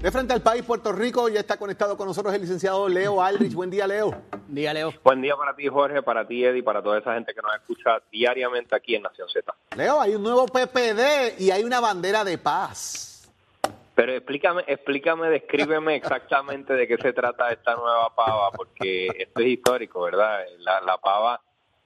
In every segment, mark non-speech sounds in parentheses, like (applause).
De frente al país, Puerto Rico, ya está conectado con nosotros el licenciado Leo Aldrich. Buen día, Leo. Buen día, Leo. Buen día para ti, Jorge, para ti, Eddie, para toda esa gente que nos escucha diariamente aquí en Nación Z. Leo, hay un nuevo PPD y hay una bandera de paz. Pero explícame, explícame, descríbeme exactamente de qué se trata esta nueva pava, porque esto es histórico, ¿verdad? La, la pava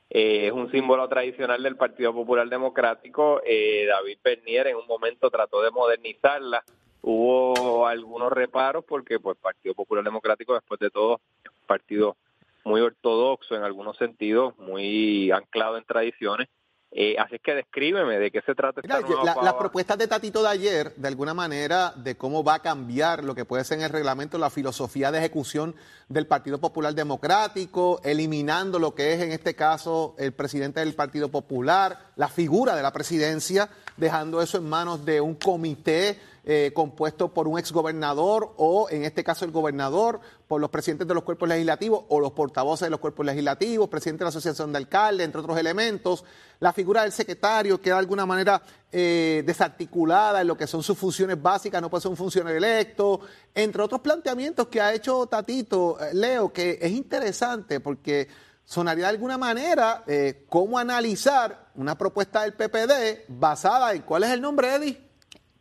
eh, es un símbolo tradicional del Partido Popular Democrático. Eh, David Bernier en un momento trató de modernizarla hubo algunos reparos porque pues Partido Popular Democrático después de todo es un partido muy ortodoxo en algunos sentidos, muy anclado en tradiciones. Eh, así es que descríbeme de qué se trata esta nueva Las propuestas de Tatito de ayer, de alguna manera, de cómo va a cambiar lo que puede ser en el reglamento la filosofía de ejecución del Partido Popular Democrático, eliminando lo que es en este caso el presidente del Partido Popular, la figura de la presidencia, dejando eso en manos de un comité eh, compuesto por un exgobernador o, en este caso, el gobernador, por los presidentes de los cuerpos legislativos o los portavoces de los cuerpos legislativos, presidente de la Asociación de Alcaldes, entre otros elementos. La figura del secretario queda de alguna manera eh, desarticulada en lo que son sus funciones básicas, no puede ser un funcionario electo, entre otros planteamientos que ha hecho Tatito, eh, Leo, que es interesante porque sonaría de alguna manera cómo analizar una propuesta del PPD basada en, ¿cuál es el nombre, Eddie?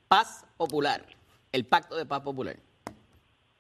Paz Popular, el Pacto de Paz Popular?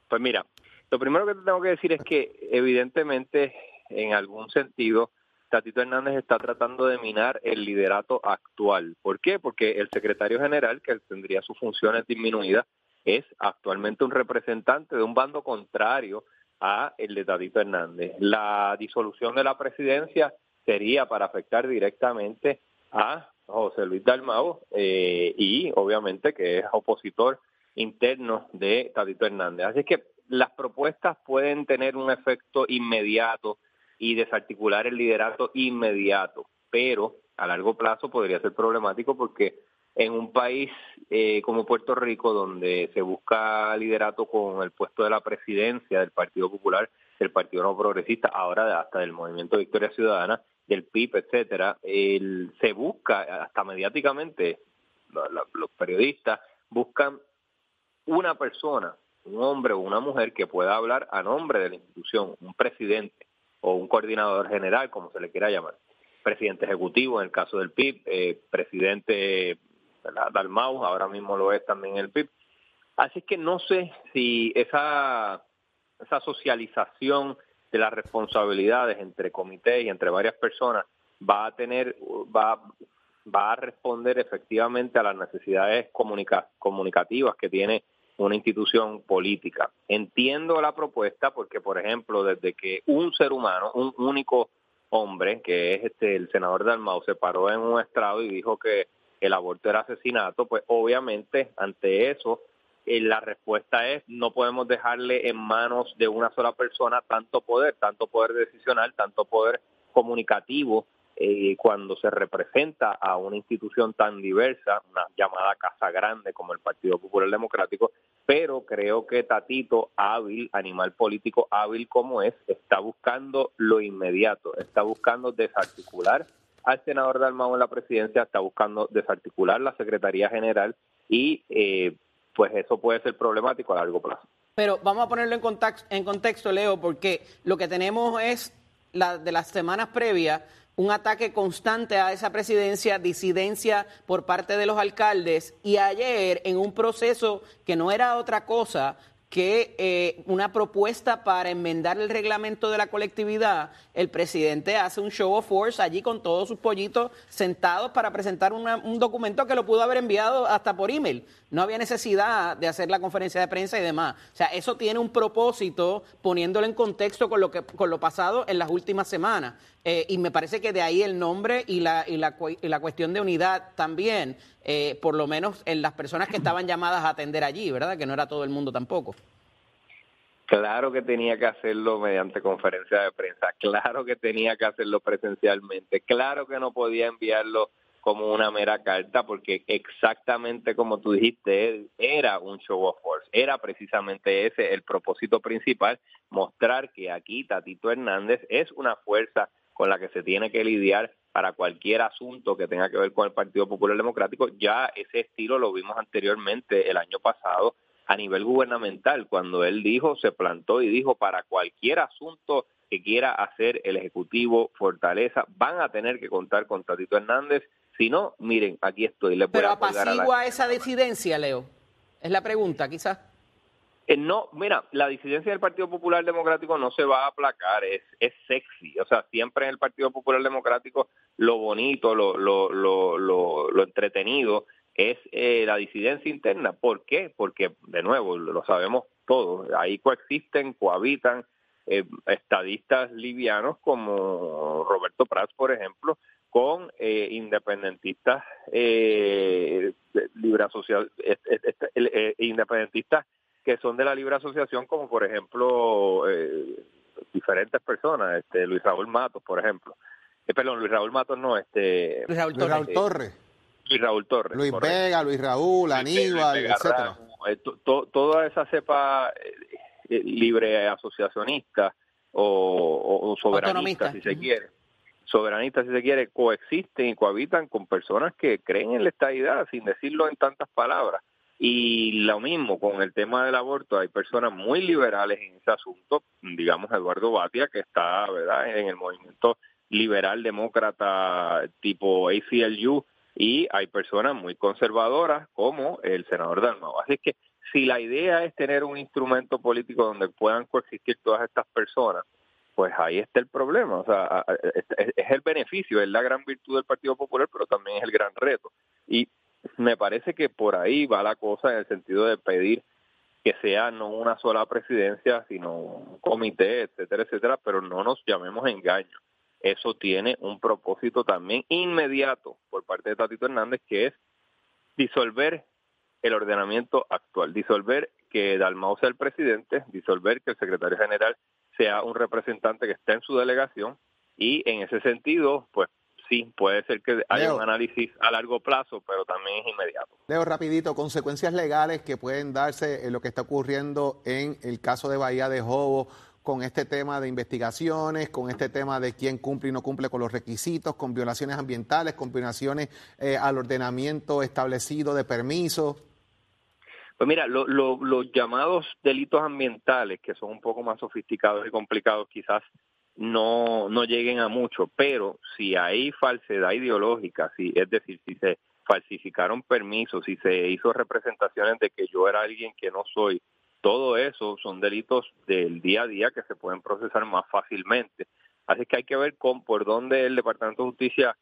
Pues mira, lo primero que te tengo que decir es que evidentemente, en algún sentido, Tatito Hernández está tratando de minar el liderato actual. ¿Por qué? Porque el secretario general, que tendría sus funciones disminuidas, es actualmente un representante de un bando contrario a el de Tatito Hernández. La disolución de la presidencia sería para afectar directamente a José Luis Dalmau, eh, y obviamente que es opositor interno de Tadito Hernández. Así que las propuestas pueden tener un efecto inmediato y desarticular el liderato inmediato, pero a largo plazo podría ser problemático porque en un país eh, como Puerto Rico, donde se busca liderato con el puesto de la presidencia del Partido Popular, del Partido No Progresista, ahora hasta del Movimiento Victoria Ciudadana, del PIB, etcétera, el, se busca hasta mediáticamente los periodistas buscan una persona, un hombre o una mujer que pueda hablar a nombre de la institución, un presidente o un coordinador general, como se le quiera llamar, presidente ejecutivo en el caso del PIB, eh, presidente Dalmau, ahora mismo lo es también el PIB. Así que no sé si esa, esa socialización de las responsabilidades entre comités y entre varias personas va a tener, va, va a responder efectivamente a las necesidades comunicativas que tiene una institución política. Entiendo la propuesta porque, por ejemplo, desde que un ser humano, un único hombre, que es este el senador Dalmau, se paró en un estrado y dijo que el aborto era asesinato, pues obviamente ante eso eh, la respuesta es no podemos dejarle en manos de una sola persona tanto poder, tanto poder decisional, tanto poder comunicativo eh, cuando se representa a una institución tan diversa, una llamada Casa Grande como el Partido Popular Democrático, pero creo que Tatito, hábil, animal político hábil como es, está buscando lo inmediato, está buscando desarticular al senador Dalmau en la presidencia, está buscando desarticular la Secretaría General y eh, pues eso puede ser problemático a largo plazo. Pero vamos a ponerlo en contexto, en contexto Leo, porque lo que tenemos es la, de las semanas previas un ataque constante a esa presidencia, disidencia por parte de los alcaldes y ayer en un proceso que no era otra cosa que eh, una propuesta para enmendar el reglamento de la colectividad, el presidente hace un show of force allí con todos sus pollitos sentados para presentar un documento que lo pudo haber enviado hasta por email. No había necesidad de hacer la conferencia de prensa y demás. O sea, eso tiene un propósito poniéndolo en contexto con lo, que, con lo pasado en las últimas semanas. Eh, y me parece que de ahí el nombre y la, y la, y la cuestión de unidad también. Eh, por lo menos en las personas que estaban llamadas a atender allí, ¿verdad? Que no era todo el mundo tampoco. Claro que tenía que hacerlo mediante conferencia de prensa, claro que tenía que hacerlo presencialmente, claro que no podía enviarlo como una mera carta, porque exactamente como tú dijiste, era un show of force, era precisamente ese el propósito principal, mostrar que aquí Tatito Hernández es una fuerza con la que se tiene que lidiar para cualquier asunto que tenga que ver con el Partido Popular Democrático. Ya ese estilo lo vimos anteriormente el año pasado a nivel gubernamental, cuando él dijo, se plantó y dijo, para cualquier asunto que quiera hacer el Ejecutivo Fortaleza, van a tener que contar con Tatito Hernández. Si no, miren, aquí estoy. Les Pero apacigua esa disidencia, Leo. Es la pregunta, quizás. Eh, no, mira, la disidencia del Partido Popular Democrático no se va a aplacar, es, es sexy. O sea, siempre en el Partido Popular Democrático lo bonito, lo, lo, lo, lo, entretenido es eh, la disidencia interna. ¿Por qué? Porque, de nuevo, lo sabemos todos, ahí coexisten, cohabitan eh, estadistas livianos como Roberto Prats, por ejemplo, con eh, independentistas eh, libre social, independentistas que son de la libre asociación, como por ejemplo eh, diferentes personas, este Luis Raúl Matos, por ejemplo. Eh, perdón, Luis Raúl Matos no, este Luis Raúl Torres. Luis Raúl Torres. Luis Vega, Luis Raúl, Aníbal, etcétera. Eh, toda esa cepa libre asociacionista o, soberanista, si se quiere soberanista, si se quiere, coexisten y cohabitan con personas que creen en la estadidad, sin decirlo en tantas palabras. Y lo mismo con el tema del aborto, hay personas muy liberales en ese asunto, digamos Eduardo Batia, que está ¿verdad? en el movimiento liberal demócrata tipo ACLU, y hay personas muy conservadoras como el senador Dalmau. Así que si la idea es tener un instrumento político donde puedan coexistir todas estas personas, pues ahí está el problema. O sea, es el beneficio, es la gran virtud del Partido Popular, pero también es el gran reto. Y me parece que por ahí va la cosa en el sentido de pedir que sea no una sola presidencia, sino un comité, etcétera, etcétera, pero no nos llamemos engaño. Eso tiene un propósito también inmediato por parte de Tatito Hernández, que es disolver el ordenamiento actual, disolver que Dalmau sea el presidente, disolver que el secretario general sea un representante que esté en su delegación y en ese sentido, pues sí, puede ser que haya un análisis a largo plazo, pero también es inmediato. Leo, rapidito, consecuencias legales que pueden darse en lo que está ocurriendo en el caso de Bahía de Jobo con este tema de investigaciones, con este tema de quién cumple y no cumple con los requisitos, con violaciones ambientales, con violaciones eh, al ordenamiento establecido de permisos. Pues mira, los llamados delitos ambientales, que son un poco más sofisticados y complicados, quizás no, no lleguen a mucho, pero si hay falsedad ideológica, si, es decir, si se falsificaron permisos, si se hizo representaciones de que yo era alguien que no soy, todo eso son delitos del día a día que se pueden procesar más fácilmente. Así que hay que ver con, por dónde el Departamento de Justicia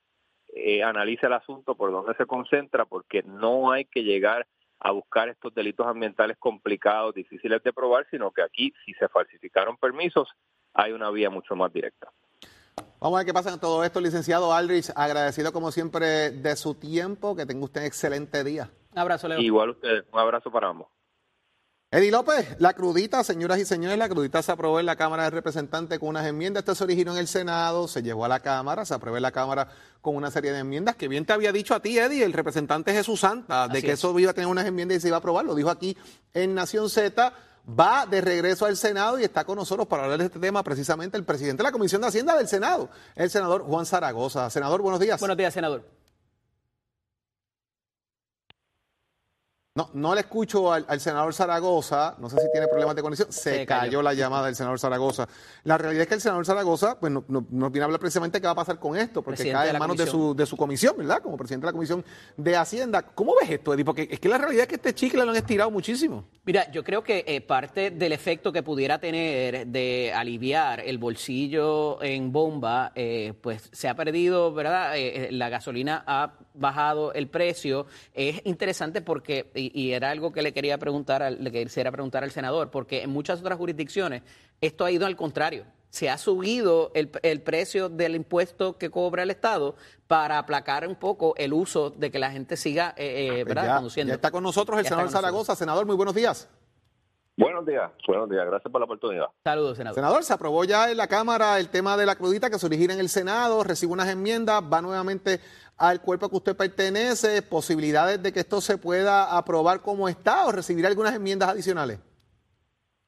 eh, analiza el asunto, por dónde se concentra, porque no hay que llegar a buscar estos delitos ambientales complicados, difíciles de probar, sino que aquí, si se falsificaron permisos, hay una vía mucho más directa. Vamos a ver qué pasa en todo esto, licenciado Aldrich. Agradecido como siempre de su tiempo. Que tenga usted un excelente día. Un abrazo, Leo. Igual usted. Un abrazo para ambos. Eddie López, la crudita, señoras y señores, la crudita se aprobó en la Cámara de Representantes con unas enmiendas. Esto se originó en el Senado, se llevó a la Cámara, se aprobó en la Cámara con una serie de enmiendas que bien te había dicho a ti, Eddie, el representante Jesús Santa, de que eso iba a tener unas enmiendas y se iba a aprobar. Lo dijo aquí en Nación Z va de regreso al Senado y está con nosotros para hablar de este tema precisamente el presidente de la Comisión de Hacienda del Senado, el senador Juan Zaragoza. Senador, buenos días. Buenos días, senador. No, no le escucho al, senador Zaragoza, no sé si tiene problemas de conexión, se, cayó. la llamada del senador Zaragoza. La realidad es que el senador Zaragoza pues, no, nos viene a hablar precisamente qué va a pasar con esto, porque cae en manos de su, de su comisión, ¿verdad? Como presidente de la Comisión de Hacienda. ¿Cómo ves esto, Eddie? Porque es que la realidad es que este chicle lo han estirado muchísimo. Mira, yo creo que eh, parte del efecto que pudiera tener de aliviar el bolsillo en bomba, eh, pues se ha perdido, ¿verdad? Eh, la gasolina ha bajado el precio. Es interesante porque y, era algo que le quería preguntar, al, le quisiera preguntar al senador, porque en muchas otras jurisdicciones esto ha ido al contrario. Se ha subido el, precio del impuesto que cobra el Estado para aplacar un poco el uso de que la gente siga eh, eh, ¿verdad? conduciendo. Ya está con nosotros el senador Zaragoza. Senador, muy buenos días. Buenos días, buenos días, gracias por la oportunidad. Saludos, senador. Senador, se aprobó ya en la Cámara el tema de la crudita que se origina en el Senado, recibe unas enmiendas, va nuevamente al cuerpo que usted pertenece, posibilidades de que esto se pueda aprobar como está o recibir algunas enmiendas adicionales.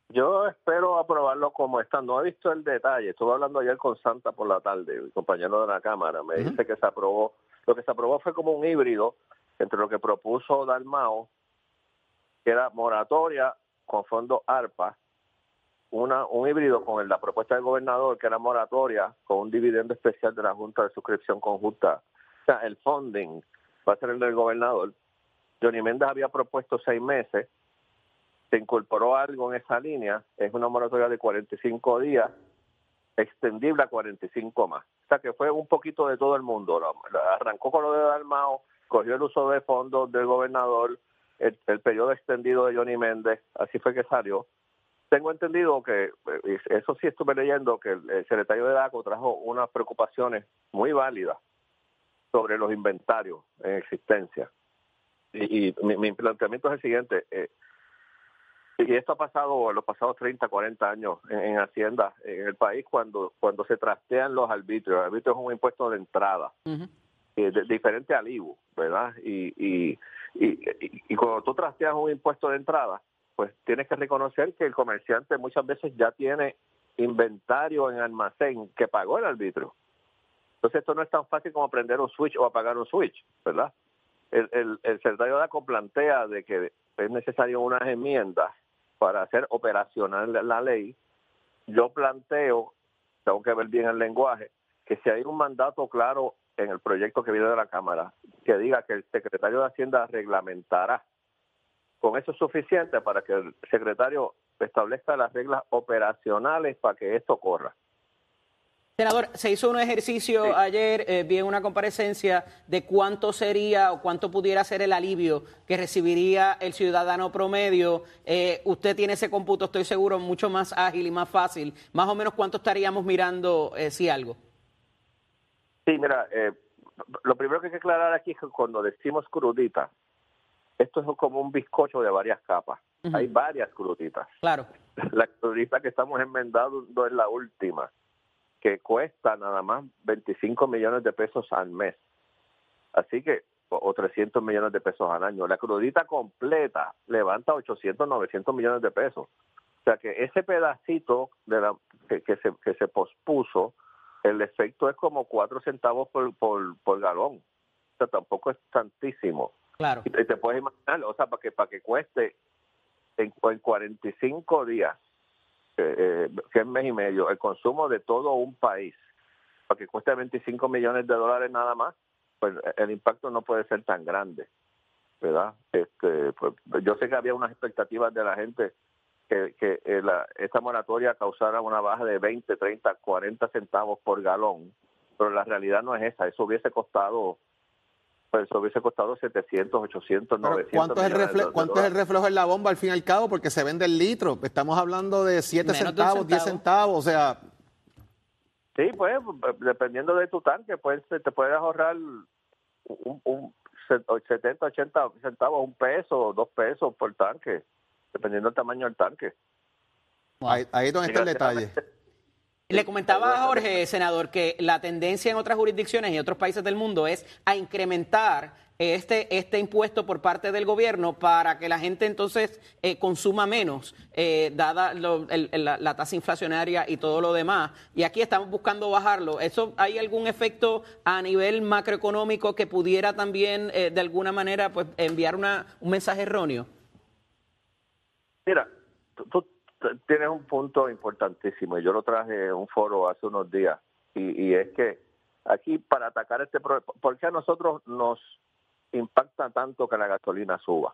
Yo espero aprobarlo como está. No he visto el detalle. Estuve hablando ayer con Santa por la tarde, mi compañero de la Cámara. Me dice que se aprobó. Lo que se aprobó fue como un híbrido entre lo que propuso Dalmao que era moratoria con fondo ARPA, una, un híbrido con la propuesta del gobernador, que era moratoria con un dividendo especial de la Junta de Suscripción Conjunta. Sea, el funding va a ser el del gobernador. Johnny Méndez había propuesto seis meses, se incorporó algo en esa línea, es una moratoria de 45 días, extendible a 45 más. O sea que fue un poquito de todo el mundo. Arrancó con lo de Dalmao, cogió el uso de fondos del gobernador, el, periodo extendido de Johnny Méndez, así fue que salió. Tengo entendido que, eh, eso sí estuve leyendo, que el, secretario de DACO trajo unas preocupaciones muy válidas sobre los inventarios en existencia. Y, mi, planteamiento es el siguiente, eh, y esto ha pasado en los pasados 30, 40 años en, Hacienda en el país cuando cuando se trastean los arbitrios. El arbitrio es un impuesto de entrada, eh, diferente al IVU, ¿verdad? Y, y, y, cuando tú trasteas un impuesto de entrada, pues tienes que reconocer que el comerciante muchas veces ya tiene inventario en almacén que pagó el arbitrio. Entonces esto no es tan fácil como prender un switch o apagar un switch, ¿verdad? El, secretario de ACO plantea de que es necesario unas enmiendas para hacer operacional la ley, yo planteo, tengo que ver bien el lenguaje, que si hay un mandato claro en el proyecto que viene de la Cámara, que diga que el secretario de Hacienda reglamentará, con eso es suficiente para que el secretario establezca las reglas operacionales para que esto corra. Senador, se hizo un ejercicio ayer, eh, vi una comparecencia de cuánto sería o cuánto pudiera ser el alivio que recibiría el ciudadano promedio. Eh, usted tiene ese cómputo, estoy seguro, mucho más ágil y más fácil. Más o menos cuánto estaríamos mirando, eh, si algo. Sí, mira, eh, lo primero que hay que aclarar aquí es que cuando decimos crudita, esto es como un bizcocho de varias capas. Hay varias cruditas. Claro. (laughs) La crudita que estamos enmendando es la última que cuesta nada más 25 millones de pesos al mes. Así que, o 300 millones de pesos al año. La crudita completa levanta 800, 900 millones de pesos. O sea que ese pedacito de la, que, se, que se pospuso, el efecto es como 4 centavos por, por, por galón. O sea, tampoco es tantísimo. Claro. Y te, puedes imaginar, o sea, para que, para que cueste en, en 45 días eh, que es mes y medio, el consumo de todo un país, para que cueste 25 millones de dólares nada más, pues el impacto no puede ser tan grande, ¿verdad? Este, pues, yo sé que había unas expectativas de la gente que, que eh, la, esta moratoria causara una baja de 20, 30, 40 centavos por galón, pero la realidad no es esa, eso hubiese costado pues eso hubiese costado 700, 800, 900. ¿Cuánto, es el, reflejo, ¿cuánto es el reflejo en la bomba al fin y al cabo? Porque se vende el litro. Estamos hablando de 7 centavos, 10 centavos, o sea... Sí, pues, dependiendo de tu tanque, pues te puedes ahorrar un, un 70, 80 centavos, un peso, dos pesos por tanque, dependiendo del tamaño del tanque. Ahí, ahí es donde está el detalle. Le comentaba a Jorge, senador, que la tendencia en otras jurisdicciones y otros países del mundo es a incrementar este, este impuesto por parte del gobierno para que la gente entonces eh, consuma menos, eh, dada la, tasa inflacionaria y todo lo demás. Y aquí estamos buscando bajarlo. ¿Eso hay algún efecto a nivel macroeconómico que pudiera también eh, de alguna manera pues enviar una, un mensaje erróneo? Mira, tienes un punto importantísimo y yo lo traje en un foro hace unos días y, es que aquí para atacar este problema, ¿por qué a nosotros nos impacta tanto que la gasolina suba?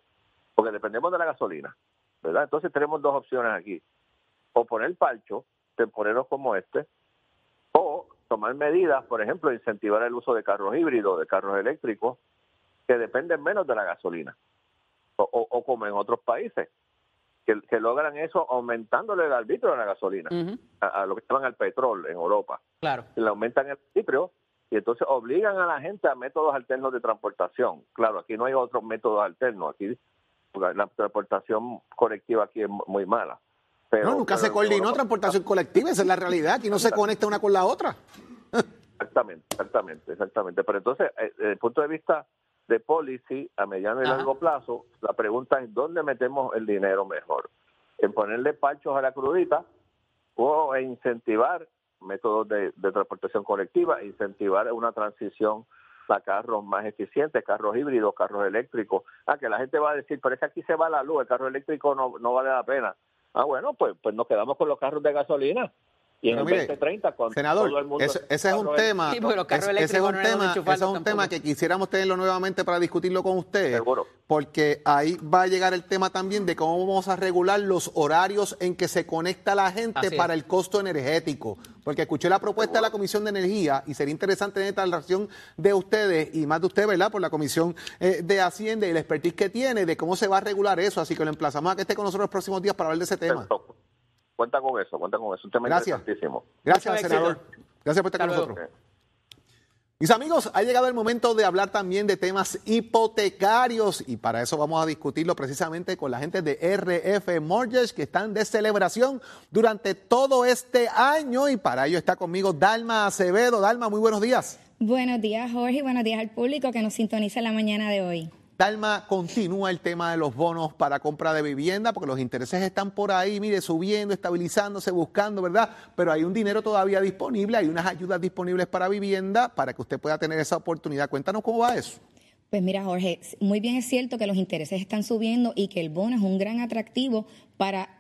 Porque dependemos de la gasolina, ¿verdad? Entonces tenemos dos opciones aquí, o poner palcho, temporeros como este, o tomar medidas, por ejemplo, incentivar el uso de carros híbridos, de carros eléctricos, que dependen menos de la gasolina, o como en otros países, que, logran eso aumentándole el arbitrio a la gasolina, a, lo que llaman el petróleo en Europa. Claro. Le aumentan el arbitrio y entonces obligan a la gente a métodos alternos de transportación. Claro, aquí no hay otros métodos alternos, aquí la transportación colectiva aquí es muy mala. Pero, no, nunca se coordinó transportación colectiva, esa es la realidad, aquí no se conecta una con la otra. exactamente, exactamente, exactamente. Pero entonces, eh, desde el punto de vista de policy a mediano y largo plazo, la pregunta es dónde metemos el dinero mejor. En ponerle panchos a la crudita o incentivar métodos de, transportación colectiva, incentivar una transición a carros más eficientes, carros híbridos, carros eléctricos. Ah, que la gente va a decir, pero es que aquí se va la luz, el carro eléctrico no, no vale la pena. Ah, bueno, pues, pues nos quedamos con los carros de gasolina. Y en el 2030, cuando senador, todo el mundo ese, ese es un tema, Sí, ese- ese es un no tema, ese es un tampoco. tema que quisiéramos tenerlo nuevamente para discutirlo con usted, Seguro. porque ahí va a llegar el tema también de cómo vamos a regular los horarios en que se conecta la gente Así es. para el costo energético, porque escuché la propuesta de la Comisión de Energía y sería interesante tener esta relación de ustedes y más de usted, ¿verdad? Por la Comisión eh, de Hacienda y la expertise que tiene de cómo se va a regular eso, así que lo emplazamos a que esté con nosotros los próximos días para hablar de ese tema. Perfecto. Cuenta con eso, cuenta con eso. Un tema Gracias. interesantísimo. Gracias, senador. éxito. Gracias por estar Hasta con luego. nosotros. Mis amigos, ha llegado el momento de hablar también de temas hipotecarios y para eso vamos a discutirlo precisamente con la gente de RF Mortgage que están de celebración durante todo este año y para ello está conmigo Dalma Acevedo. Dalma, muy buenos días. Buenos días, Jorge, y buenos días al público que nos sintoniza en la mañana de hoy. Dalma, continúa el tema de los bonos para compra de vivienda, porque los intereses están por ahí, mire, subiendo, estabilizándose, buscando, ¿verdad? Pero hay un dinero todavía disponible, hay unas ayudas disponibles para vivienda para que usted pueda tener esa oportunidad. Cuéntanos cómo va eso. Pues mira, Jorge, muy bien es cierto que los intereses están subiendo y que el bono es un gran atractivo para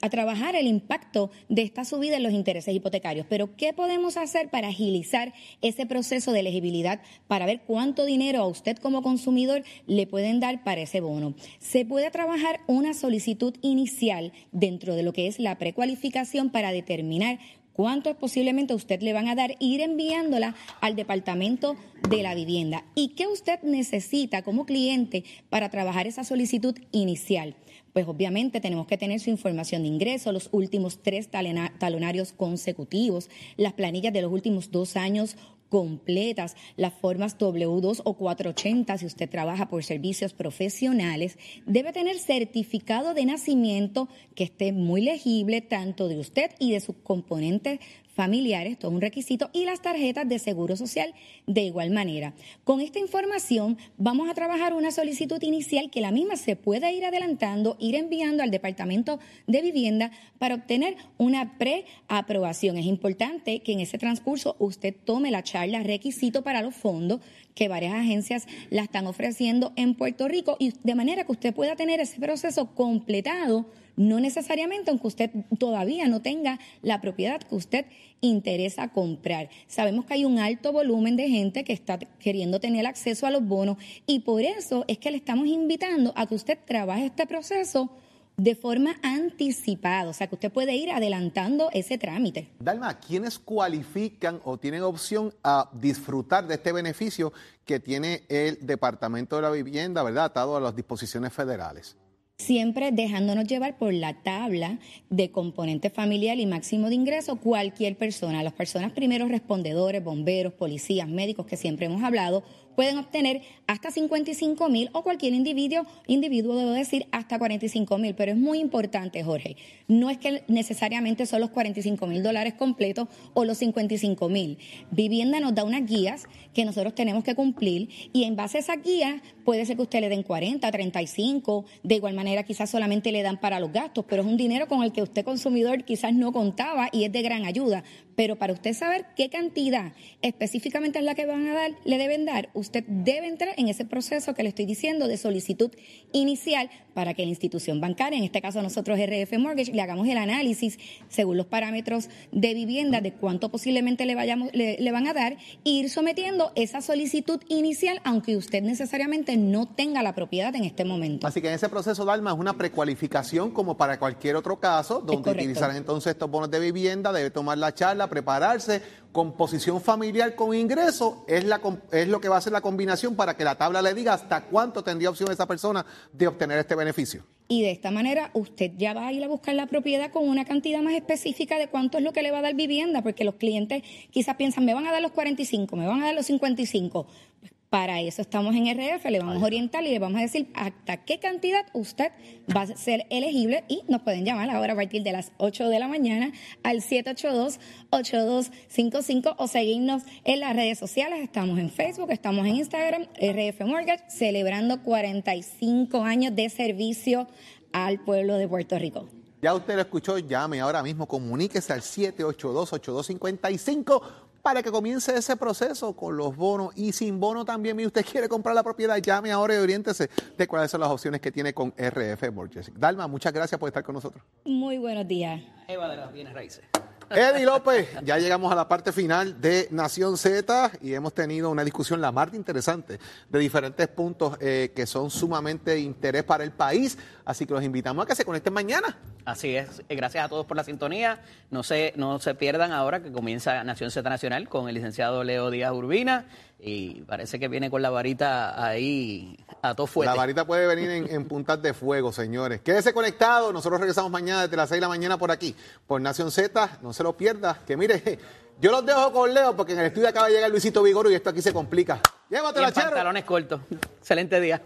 a trabajar el impacto de esta subida en los intereses hipotecarios. Pero, ¿qué podemos hacer para agilizar ese proceso de elegibilidad para ver cuánto dinero a usted como consumidor le pueden dar para ese bono? Se puede trabajar una solicitud inicial dentro de lo que es la precualificación para determinar cuánto posiblemente a usted le van a dar, ir enviándola al departamento de la vivienda. ¿Y qué usted necesita como cliente para trabajar esa solicitud inicial? Pues obviamente tenemos que tener su información de ingreso, los últimos tres talonarios consecutivos, las planillas de los últimos dos años completas, las formas W2 o 480 si usted trabaja por servicios profesionales, debe tener certificado de nacimiento que esté muy legible tanto de usted y de sus componentes familiares, todo un requisito, y las tarjetas de seguro social de igual manera. Con esta información vamos a trabajar una solicitud inicial que la misma se puede ir adelantando, ir enviando al Departamento de Vivienda para obtener una preaprobación. Es importante que en ese transcurso usted tome la charla requisito para los fondos que varias agencias la están ofreciendo en Puerto Rico y de manera que usted pueda tener ese proceso completado no necesariamente aunque usted todavía no tenga la propiedad que usted interesa comprar. Sabemos que hay un alto volumen de gente que está queriendo tener acceso a los bonos y por eso es que le estamos invitando a que usted trabaje este proceso de forma anticipada, o sea que usted puede ir adelantando ese trámite. Dalma, ¿quiénes cualifican o tienen opción a disfrutar de este beneficio que tiene el Departamento de la Vivienda, ¿verdad? Atado a las disposiciones federales. Siempre dejándonos llevar por la tabla de componente familiar y máximo de ingreso cualquier persona. Las personas primeros respondedores, bomberos, policías, médicos que siempre hemos hablado, pueden obtener hasta 55 mil o cualquier individuo, individuo debo decir hasta 45 mil. Pero es muy importante, Jorge, no es que necesariamente son los 45 mil dólares completos o los 55 mil. Vivienda nos da unas guías que nosotros tenemos que cumplir y en base a esas guías puede ser que usted le den 40, 35, de igual manera quizás solamente le dan para los gastos, pero es un dinero con el que usted consumidor quizás no contaba y es de gran ayuda. Pero para usted saber qué cantidad específicamente es la que van a dar, le deben dar, usted debe entrar en ese proceso que le estoy diciendo de solicitud inicial para que la institución bancaria, en este caso nosotros RF Mortgage, le hagamos el análisis según los parámetros de vivienda de cuánto posiblemente le, vayamos, le, le van a dar e ir sometiendo esa solicitud inicial, aunque usted necesariamente no tenga la propiedad en este momento. Así que en ese proceso, Dalma, es una precualificación como para cualquier otro caso, donde utilizarán entonces estos bonos de vivienda, debe tomar la charla, prepararse, composición familiar con ingreso, es, la, es lo que va a ser la combinación para que la tabla le diga hasta cuánto tendría opción esa persona de obtener este beneficio. Y de esta manera usted ya va a ir a buscar la propiedad con una cantidad más específica de cuánto es lo que le va a dar vivienda, porque los clientes quizás piensan, me van a dar los 45, me van a dar los 55. Pues para eso estamos en RF, le vamos a orientar y le vamos a decir hasta qué cantidad usted va a ser elegible y nos pueden llamar ahora a partir de las 8 de la mañana al 782-8255 o seguirnos en las redes sociales. Estamos en Facebook, estamos en Instagram, RF Mortgage, celebrando 45 años de servicio al pueblo de Puerto Rico. Ya usted lo escuchó, llame ahora mismo, comuníquese al 782-8255 para que comience ese proceso con los bonos y sin bono también. Y usted (laughs) quiere comprar la propiedad, llame ahora y oriéntese de cuáles son las opciones que tiene con RF Mortgage. Dalma, muchas gracias por estar con nosotros. Muy buenos días. Eva de las bienes raíces. Eddie López, ya llegamos a la parte final de Nación Z y hemos tenido una discusión la más interesante de diferentes puntos eh, que son sumamente de interés para el país. Así que los invitamos a que se conecten mañana. Así es. Eh, Gracias a todos por la sintonía. No se, no se pierdan ahora que comienza Nación Z Nacional con el licenciado Leo Díaz Urbina y parece que viene con la varita ahí a todo fuerte. La varita puede venir en, en puntas de fuego, señores. Quédese conectado. Nosotros regresamos mañana desde las 6 de la mañana por aquí, por Nación Z. No se lo pierda. Que mire, (laughs) yo los dejo con Leo porque en el estudio acaba de llegar Luisito Vigoro y esto aquí se complica. Llévatela, chero. pantalones cortos. Excelente día.